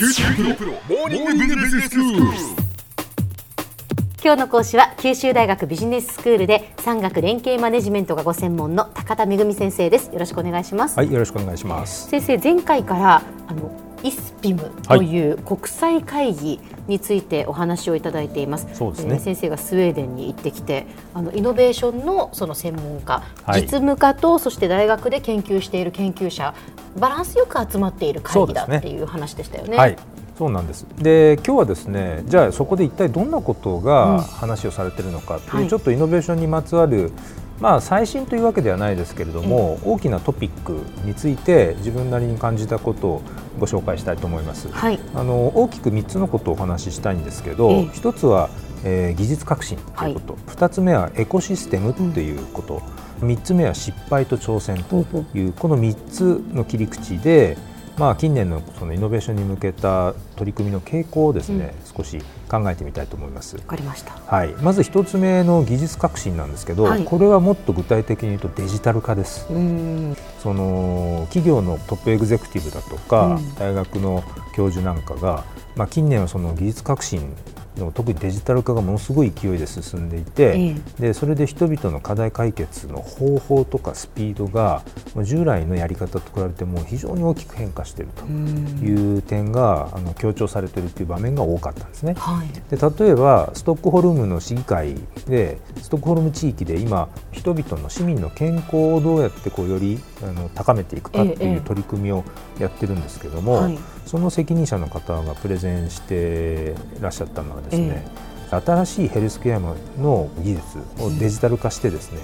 今日の講師は九州大学ビジネススクールで産学連携マネジメントがご専門の高田恵先生です。よろしくお願いします、はい、よろしくお願いします。先生前回からあのイスピムという国際会議についてお話をいただいています。そうですねえー先生がスウェーデンに行ってきて、あのイノベーションのその専門家、はい実務家とそして大学で研究している研究者、バランスよく集まっている会議だねっていう話でしたよね。はい、そうなんです。で、今日はですね、じゃあそこで一体どんなことうんが話をされているのかという、はいちょっとイノベーションにまつわる。まあ、最新というわけではないですけれども、大きなトピックについて自分なりに感じたことをご紹介したいと思います。はい。あの大きく3つのことをお話ししたいんですけど、ええ。1つは、えー技術革新ということ、2つ目はエコシステムということ、3つ目は失敗と挑戦というこの3つの切り口で、まあ、近年のそのイノベーションに向けた取り組みの傾向をですね、少し考えてみたいと思います。わかりました。はい、まず1つ目の技術革新なんですけど、はいこれはもっと具体的に言うとデジタル化です。その企業のトップエグゼクティブだとか、うん大学の教授なんかが、まあ、近年はその技術革新の特にデジタル化がものすごい勢いで進んでいて、えでそれで人々の課題解決の方法とかスピードが従来のやり方と比べても非常に大きく変化していると。いう点があの強調されているという場面が多かったんですね。はい。で例えばストックホルムの市議会でストックホルム地域で今人々の市民の健康をどうやってこうよりあの高めていくかってええいう取り組みをやってるんですけども、はいその責任者の方がプレゼンしてらっしゃったのはですね、新しいヘルスケアの技術をデジタル化してですね、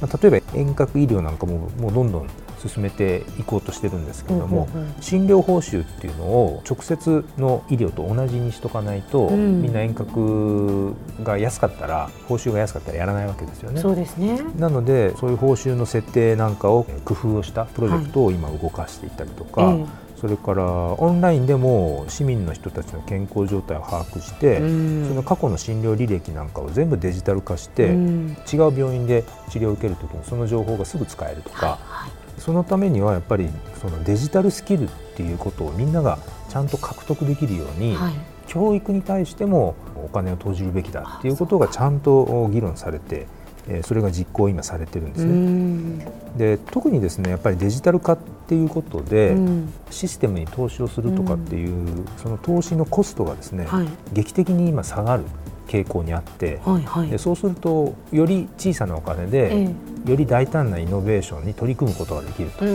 まあ、例えば遠隔医療なんかももうどんどん進めていこうとしてるんですけれども、うんうんうん診療報酬っていうのを直接の医療と同じにしとかないと、うんみんな遠隔が安かったら報酬が安かったらやらないわけですよね。そうですね。なのでそういう報酬の設定なんかを工夫をしたプロジェクトを今動かしていったりとか、ええそれからオンラインでも市民の人たちの健康状態を把握して、うん。その過去の診療履歴なんかを全部デジタル化して、うん。違う病院で治療を受けるときにその情報がすぐ使えるとか、はいそのためにはやっぱりそのデジタルスキルっていうことをみんながちゃんと獲得できるように、はい。教育に対してもお金を投じるべきだっていうことがちゃんと議論されて、えーそれが実行今されてるんですうね。ん。で特にですねやっぱりデジタル化っていうことで、うんシステムに投資をするとかっていう、その投資のコストがですね、はい劇的に今下がる傾向にあって、はいはいで。そうするとより小さなお金で、えより大胆なイノベーションに取り組むことができるとうん。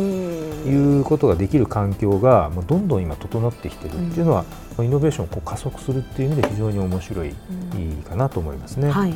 いうことができる環境がもうどんどん今整ってきてるっていうのは、イノベーションをこう加速するっていう意味で非常に面白い、いいかなと思いますね。はい。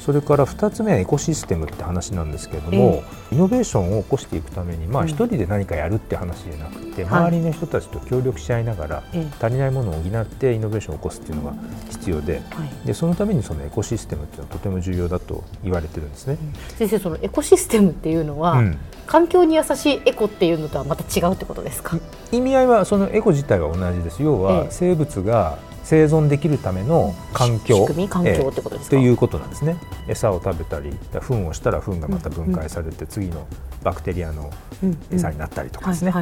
それから2つ目はエコシステムって話なんですけれども、イノベーションを起こしていくためにまあうん一人で何かやるって話じゃなくて、はい周りの人たちと協力し合いながらええ足りないものを補ってイノベーションを起こすっていうのが必要ではい。でそのためにそのエコシステムっていうのはとても重要だと言われてるんですね。先生そのエコシステムっていうのは、うん環境に優しいエコっていうのとはまた違うってことですか。意味合いはそのエコ自体は同じです要えはえ生物が生存できるための環境。仕組み環境ええってことですか？ということなんですね。餌を食べたり糞をしたら糞がまた分解されて次のバクテリアのうん餌になったりとかですね、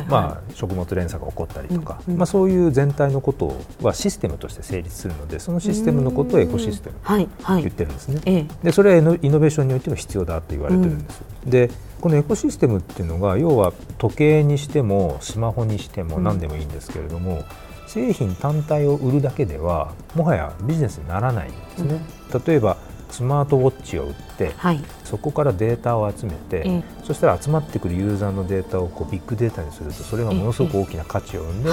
食物連鎖が起こったりとか、うんうんまあ、そういう全体のことはシステムとして成立するのでそのシステムのことをエコシステムとはいはい。言ってるんですね。ええ。でそれはイノベーションにおいても必要だと言われてるんです。でこのエコシステムっていうのが要は時計にしてもスマホにしてもうん何でもいいんですけれども、製品単体を売るだけではもはやビジネスにならないんですね。例えばスマートウォッチを売ってはい。そこからデータを集めて、ええそしたら集まってくるユーザーのデータをこうビッグデータにするとそれがものすごく大きな価値を生んで。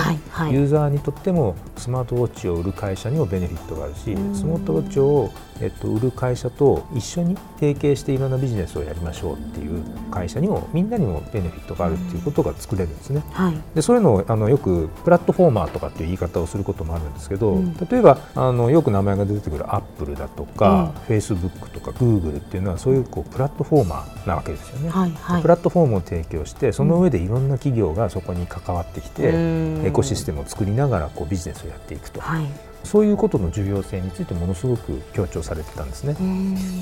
ユーザーにとってもスマートウォッチを売る会社にもベネフィットがあるしうんスマートウォッチを、えっと、売る会社と一緒に提携していろんなビジネスをやりましょうっていう会社にもみんなにもベネフィットがあるっていうことが作れるんですね。はい。でそういうのをあのよくプラットフォーマーとかっていう言い方をすることもあるんですけど、うん例えばあのよく名前が出てくるアップルだとか、フェイスブックとかグーグルっていうのはそういうここうプラットフォーマーなわけですよね、はいはい。プラットフォームを提供してその上でいろんな企業がそこに関わってきて、うん。エコシステムを作りながらこうビジネスをやっていくと、はい。そういうことの重要性についてものすごく強調されてたんですね。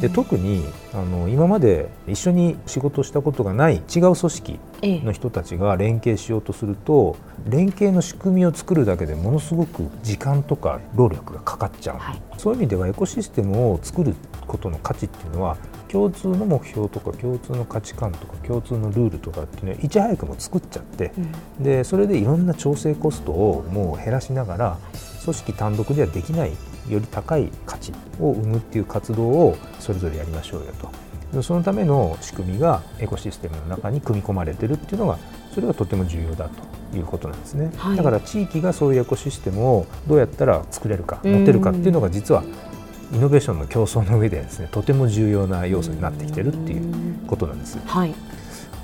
で特にあの今まで一緒に仕事をしたことがない違う組織ええ。の人たちが連携しようとすると連携の仕組みを作るだけでものすごく時間とか労力がかかっちゃう、はい。そういう意味ではエコシステムを作ることの価値っていうのは共通の目標とか共通の価値観とか共通のルールとかっていうのはいち早くも作っちゃって、でそれでいろんな調整コストをもう減らしながら組織単独ではできないより高い価値を生むっていう活動をそれぞれやりましょうよと。でそのための仕組みがエコシステムの中に組み込まれてるっていうのがそれがとても重要だということなんですね、はい。だから地域がそういうエコシステムをどうやったら作れるか持てるかっていうのが実はイノベーションの競争の上ではですねとても重要な要素になってきてるっていうことなんです。はい。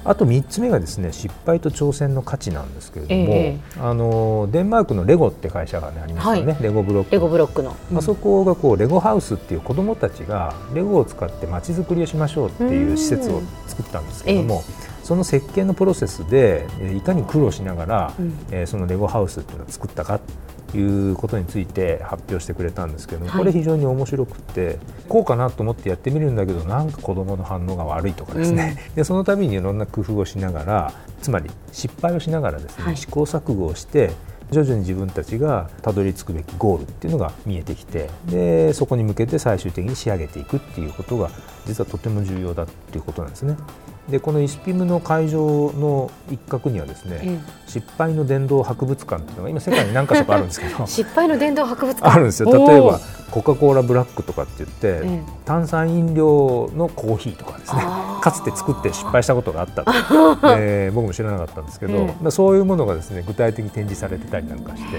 あと3つ目がですね失敗と挑戦の価値なんですけれども、ええあのデンマークのレゴって会社が、ね、ありますよね、はレゴブロックレゴブロックの、あそこがこうレゴハウスっていう子どもたちがレゴを使ってまちづくりをしましょうっていう施設を作ったんですけども、その設計のプロセスでえーいかに苦労しながら、うん。えーそのレゴハウスっていうのを作ったかということについて発表してくれたんですけども、はい。これ非常に面白くってこうかなと思ってやってみるんだけどなんか子どもの反応が悪いとかですね、でその度にいろんな工夫をしながらつまり失敗をしながらですね、はい。試行錯誤をして徐々に自分たちがたどり着くべきゴールっていうのが見えてきてでそこに向けて最終的に仕上げていくっていうことが実はとても重要だっていうことなんですね。でこのイスピムの会場の一角にはですね、え失敗の電動博物館っていうのが今世界に何か所かあるんですけど 失敗の電動博物館。あるんですよ。例えばコカ・コーラブラックとかって言って、え炭酸飲料のコーヒーとかですねかつて作って失敗したことがあったと、えー僕も知らなかったんですけど、ええ。まあそういうものがですね具体的に展示されてたりなんかして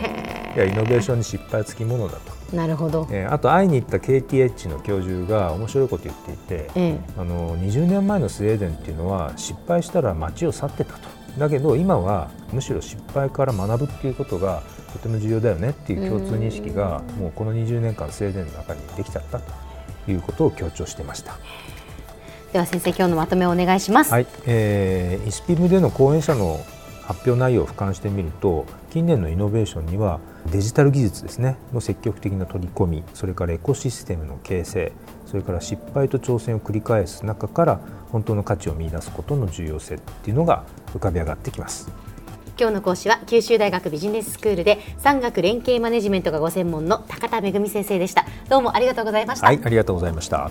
いやイノベーションに失敗はつきものだと、なるほど、えーあと会いに行った KTH の教授が面白いこと言っていて、えあの20年前のスウェーデンっていうのは失敗したら街を去ってたと。だけど今はむしろ失敗から学ぶっていうことがとても重要だよねっていう共通認識がもうこの20年間スウェーデンの中にできちゃったということを強調してました。では先生今日のまとめをお願いします、はい、えー、イスピムでの講演者の発表内容を俯瞰してみると近年のイノベーションにはデジタル技術ですねの積極的な取り込みそれからエコシステムの形成それから失敗と挑戦を繰り返す中から本当の価値を見出すことの重要性っていうのが浮かび上がってきます。今日の講師は九州大学ビジネススクールで産学連携マネジメントがご専門の高田恵先生でしたどうもありがとうございました、はい、ありがとうございました。